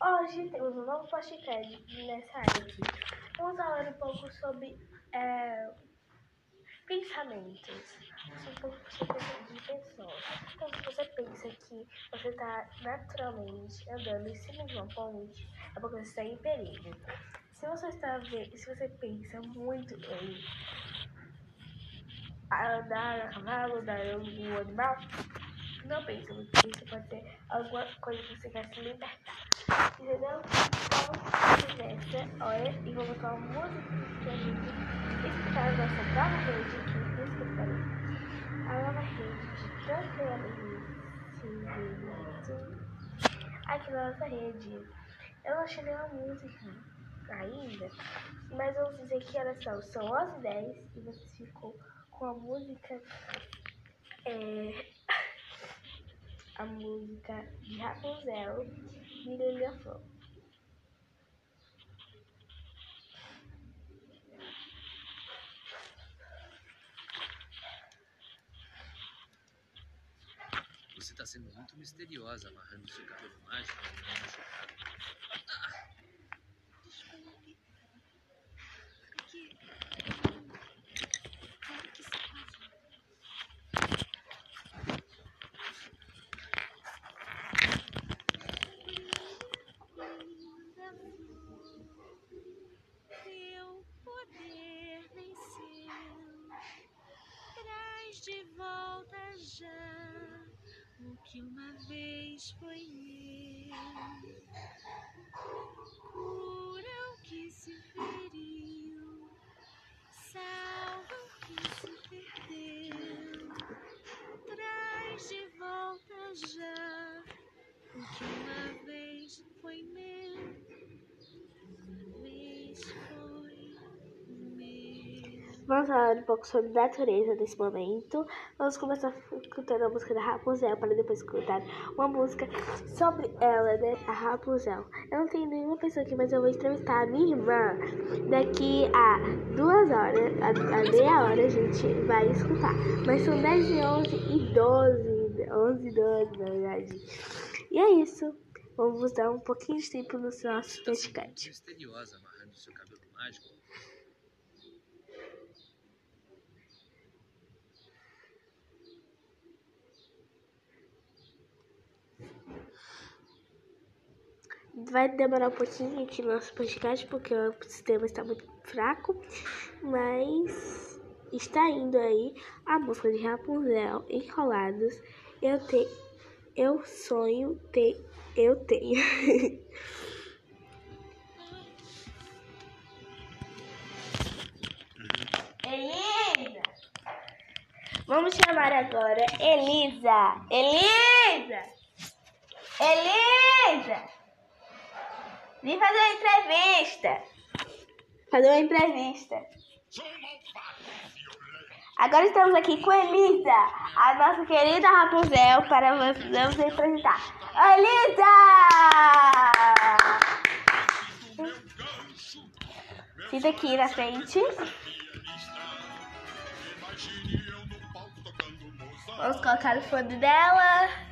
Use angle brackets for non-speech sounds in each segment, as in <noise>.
Hoje temos um novo podcast nessa área aqui. Vamos falar um pouco sobre é, pensamentos, um pouco sobre de pessoas. Então, se você pensa que você está naturalmente andando em cima de uma ponte, é porque você está em perigo. Se você está vendo, se você pensa muito em andar a cavalo, andar em algum animal, não pense muito isso pode ser alguma coisa que você quer se libertar. Entendeu? Vamos nessa hora e vou botar uma música que a gente escutar a nossa nova rede aqui. Escutar a nova rede de transferência aqui na nossa rede. Eu não achei nenhuma música ainda, mas vamos dizer que elas são, são 11h10 e você ficou com a música. É, a música de Rapunzel de Lilia Flor. Você está sendo muito misteriosa amarrando seu cabelo mágico no machucado. Teu poder venceu, traz de volta já o uma vez foi meu. Vamos falar um pouco sobre natureza nesse momento. Vamos começar escutando a música da Rapunzel para depois escutar uma música sobre ela, né? A Rapunzel. Eu não tenho nenhuma pessoa aqui, mas eu vou entrevistar a minha irmã. Daqui a duas horas, a, a meia hora, a gente vai escutar. Mas são 10 e 11 e 12. 11 e 12, na verdade. E é isso. Vamos dar um pouquinho de tempo no nosso podcast. misteriosa amarrando seu cabelo mágico. Vai demorar um pouquinho aqui no nosso podcast, porque o sistema está muito fraco, mas está indo aí a música de Rapunzel, Enrolados. Eu tenho, eu sonho ter, eu tenho. <laughs> Elisa! Vamos chamar agora Elisa! Elisa! Elisa! Vem fazer uma entrevista. Fazer uma entrevista. Agora estamos aqui com Elisa, a nossa querida Rapunzel, para vamos apresentar. Elisa! Fica aqui na frente. Vamos colocar o fone dela.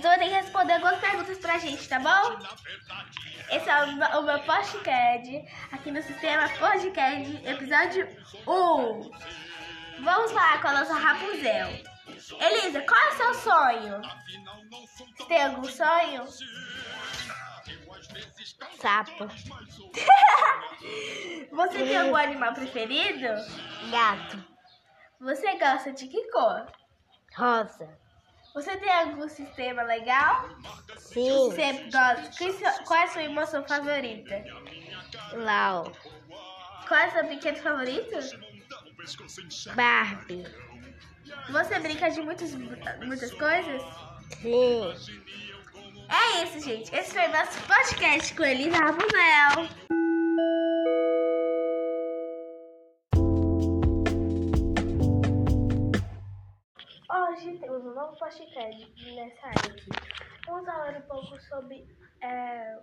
Você vai ter que responder algumas perguntas pra gente, tá bom? Esse é o meu- o meu podcast aqui no sistema podcast, episódio 1. Vamos falar com a nossa Rapunzel. Elisa, qual é o seu sonho? Você tem algum sonho? Sapo. <laughs> Você tem algum animal preferido? Gato. Você gosta de que cor? Rosa. Você tem algum sistema legal? Sim. Você gosta? que so- Qual é a sua emoção favorita? Lau. Qual é o seu brinquedo favorito? Barbie. Você brinca de muitas, muitas coisas? Sim. É isso, gente. Esse foi o nosso podcast com Elisa Rapunzel. Novo podcast nessa área aqui. Vamos falar um pouco sobre é,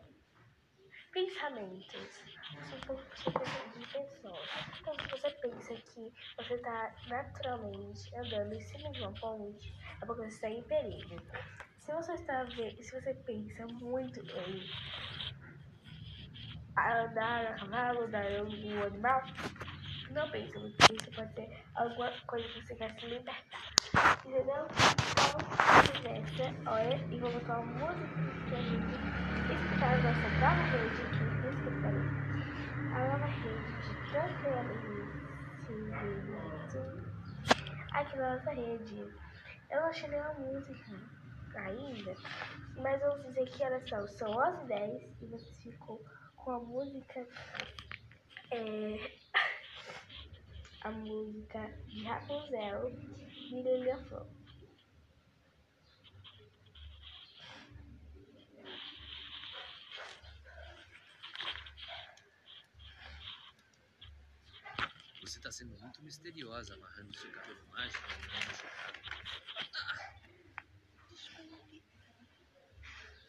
pensamentos. Um pouco sobre de pessoas. Então, se você pensa que você está naturalmente andando em cima de uma ponte, é porque você está em perigo. Se você está vendo, se você pensa muito em andar a cavalo, andar algum animal, não pense muito nisso, pode ser alguma coisa que você quer se libertar. Entendeu? Hora e vou botar uma música que a gente escutar a nossa nova rede aqui, escutarei a nova rede de transferência aqui na nossa rede. Eu não achei nenhuma música ainda, mas vamos dizer que elas são, são 11 e 10 e você ficou com a música. É, <laughs> a música de Rapunzel Lilia Flor. Você tá sendo muito misteriosa amarrando seu cabelo mágico meu machucado. Desculpe.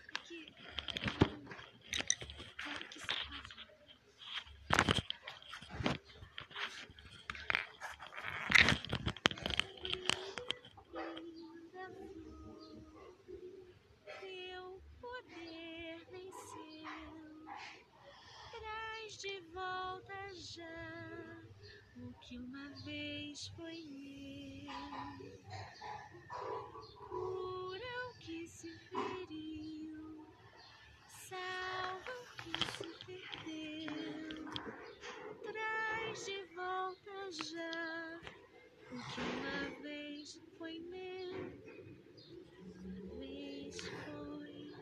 É que. Como que se faz? Linda flor, teu poder venceu. Traz de volta já o uma vez foi meu. Cura o que se feriu, salva o que se perdeu. Traz de volta já o que uma vez foi meu. Uma vez foi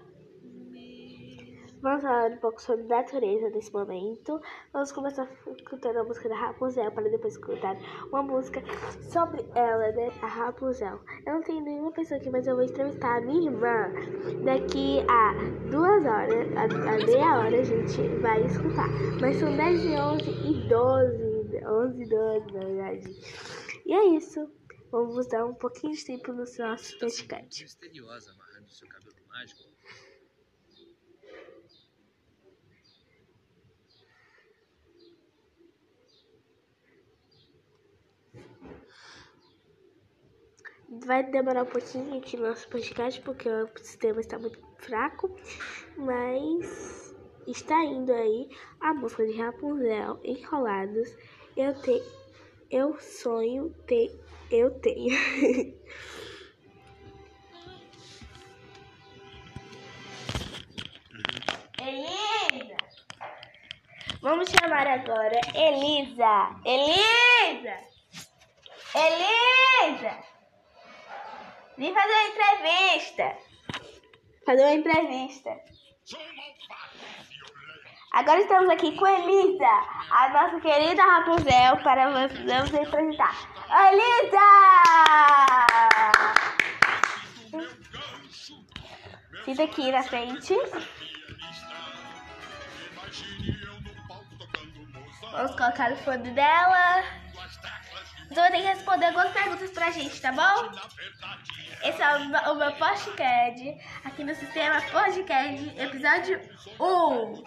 meu. Vamos falar um pouco sobre a natureza desse momento. Vamos começar escutando a música da Rapunzel para depois escutar uma música sobre ela, né? A Rapunzel. Eu não tenho nenhuma pessoa aqui, mas eu vou entrevistar a minha irmã. Daqui a duas horas, a, a meia hora, a gente vai escutar. Mas são 10 e 11 e 12, 11 e 12, na verdade. E é isso. Vamos dar um pouquinho de tempo no nosso podcast. misteriosa amarrando seu cabelo Vai demorar um pouquinho aqui no nosso podcast, porque o sistema está muito fraco, mas está indo aí a música de Rapunzel, Enrolados. Eu tenho, eu sonho ter, eu tenho. <laughs> Elisa! Vamos chamar agora Elisa! Elisa! Elisa! Vim fazer uma entrevista. Fazer uma entrevista. Agora estamos aqui com Elisa, a nossa querida Rapunzel, para vamos apresentar. Elisa! Fica aqui na frente. Vamos colocar o fone dela. Você vai ter que responder algumas perguntas pra gente, tá bom? Esse é o meu, o meu podcast aqui no sistema podcast, episódio 1.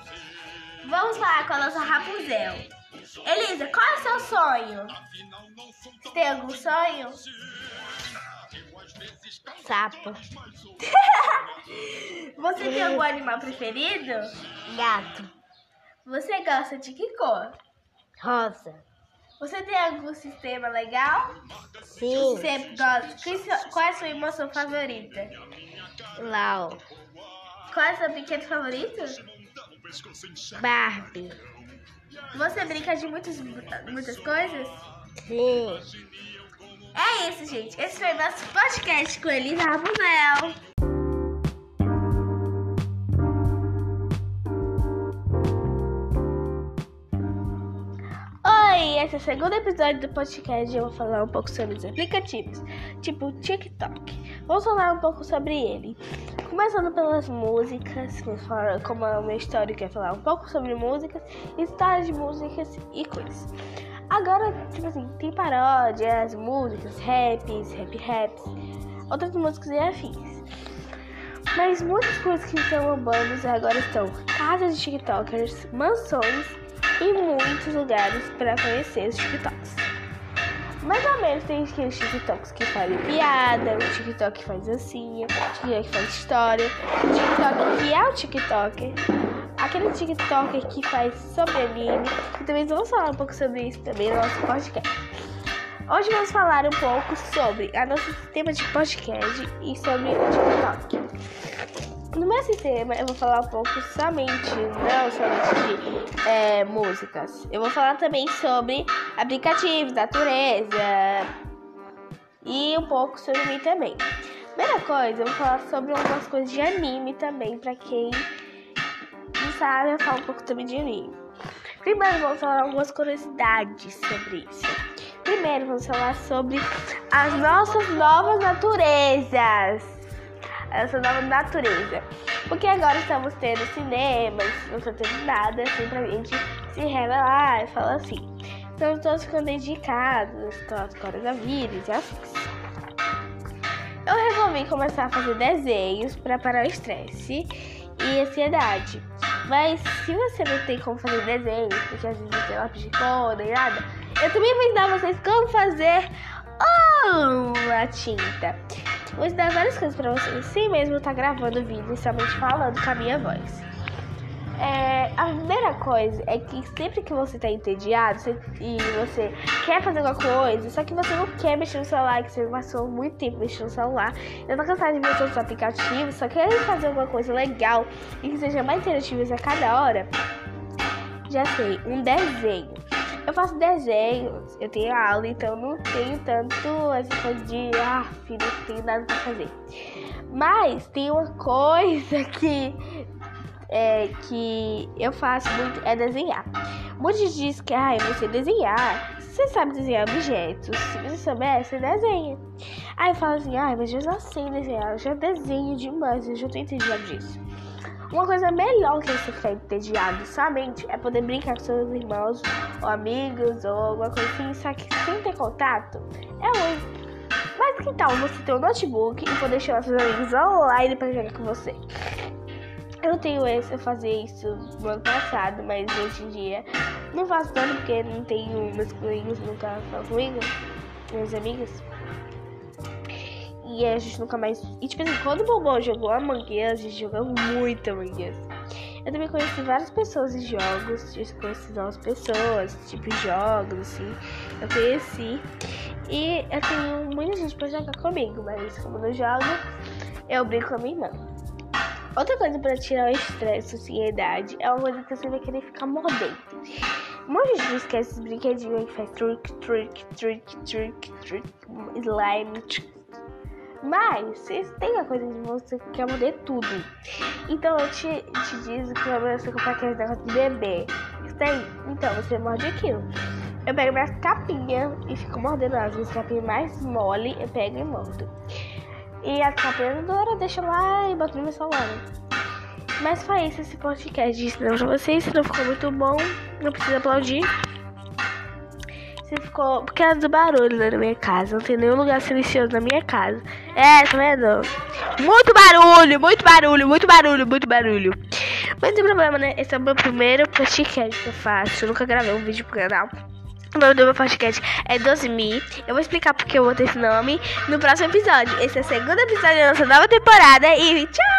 Vamos falar com a nossa Rapunzel. Elisa, qual é o seu sonho? Você tem algum sonho? Sapo. <laughs> Você tem algum animal preferido? Gato. Você gosta de que cor? Rosa. Você tem algum sistema legal? Sim. Você gosta? Qual é a sua emoção favorita? Lau. Qual é o seu brinquedo favorito? Barbie. Você brinca de muitas, muitas coisas? Sim. É isso, gente. Esse foi nosso podcast com Elisa Rapunzel. O segundo episódio do podcast. Eu vou falar um pouco sobre os aplicativos, tipo o TikTok. Vamos falar um pouco sobre ele. Começando pelas músicas, como é o meu histórico, é falar um pouco sobre músicas, histórias de músicas e coisas. Agora, tipo assim, tem paródias, músicas, raps, rap raps, outras músicas e afins. Mas muitas coisas que estão bombando agora estão casas de TikTokers, mansões e muitos lugares para conhecer os TikToks. Mais ou menos tem aqueles TikToks que fazem piada, o TikTok que faz dancinha, o TikTok que faz história, o TikTok que é o TikToker, aquele TikToker que faz sobre anime, e também vamos falar um pouco sobre isso também no nosso podcast. Hoje vamos falar um pouco sobre a nosso sistema de podcast e sobre o TikTok. No meu sistema eu vou falar um pouco somente, não somente de é, músicas. Eu vou falar também sobre aplicativos, natureza e um pouco sobre mim também. Primeira coisa, eu vou falar sobre algumas coisas de anime também, pra quem não sabe, eu falo um pouco também de anime. Primeiro vamos falar algumas curiosidades sobre isso. Primeiro vamos falar sobre as nossas novas naturezas essa nova natureza. Porque agora estamos tendo cinemas, não estou tendo nada assim pra gente se revelar e falar assim. Estamos todos ficando dedicados ao coronavírus e afins. Eu resolvi começar a fazer desenhos para parar o estresse e ansiedade. Mas se você não tem como fazer desenhos, porque às vezes não tem lápis de cor nem nada, eu também vou ensinar vocês como fazer uma tinta. Vou ensinar várias coisas pra vocês, sem mesmo estar tá gravando vídeo, somente falando com a minha voz. É, a primeira coisa é que sempre que você tá entediado você, e você quer fazer alguma coisa, só que você não quer mexer no celular, que você passou muito tempo mexendo no celular, já tá cansado de mexer nos aplicativos, só quer fazer alguma coisa legal e que seja mais interativa a cada hora, já sei, um desenho. Eu faço desenhos, eu tenho aula, então não tenho tanto essa coisa de, ah, filho, não tenho nada pra fazer. Mas tem uma coisa <laughs> que, é, que eu faço muito, é desenhar. Muitos dizem que, ah, você desenhar, você sabe desenhar objetos, se você souber, você desenha. Aí eu falo assim, ah, mas eu já sei desenhar, eu já desenho demais, eu já tô entendendo disso. Uma coisa melhor que você ficar entediado somente é poder brincar com seus irmãos ou amigos ou alguma coisa assim, só que sem ter contato é ruim. Mas que tal você ter um notebook e poder chamar seus amigos online para jogar com você? Eu tenho esse, eu fazia isso no ano passado, mas hoje em dia não faço tanto porque não tenho meus colegas nunca falam comigo, meus amigos. E a gente nunca mais. E tipo assim, quando o Bobo jogou Among Us, a gente jogou muito Among Us. Eu também conheci várias pessoas em jogos, conheci novas pessoas, tipo jogos, assim. Eu conheci. E eu tenho muita gente pra jogar comigo, mas como eu não jogo, eu brinco com a minha irmã. Outra coisa pra tirar o estresse, a ansiedade, é uma coisa que você vai querer ficar mordendo. Um monte de gente esquece esses brinquedinhos que faz truque, truque, truque, truque, truque, slime, truque mas vocês têm a coisa de você quer morder tudo. Então eu te, te digo que você comprar aquele negócio de bebê. Tem? Então você morde aquilo. Eu pego minhas capinhas e fico mordendo as minhas capinhas mais mole, eu pego e mordo. E as capinhas eu deixo lá e boto no meu celular. Mas foi isso esse podcast ensinando pra vocês. Se não ficou muito bom, não precisa aplaudir. Você ficou. Por causa do barulho né, na minha casa. Não tem nenhum lugar silencioso na minha casa. É, tá vendo? Muito barulho, muito barulho, muito barulho, muito barulho. Mas não tem problema, né? Esse é o meu primeiro podcast que eu faço. Eu nunca gravei um vídeo pro canal. O nome do meu podcast é 12 Mi. Eu vou explicar porque eu vou ter esse nome no próximo episódio. Esse é o segundo episódio da nossa nova temporada. E tchau!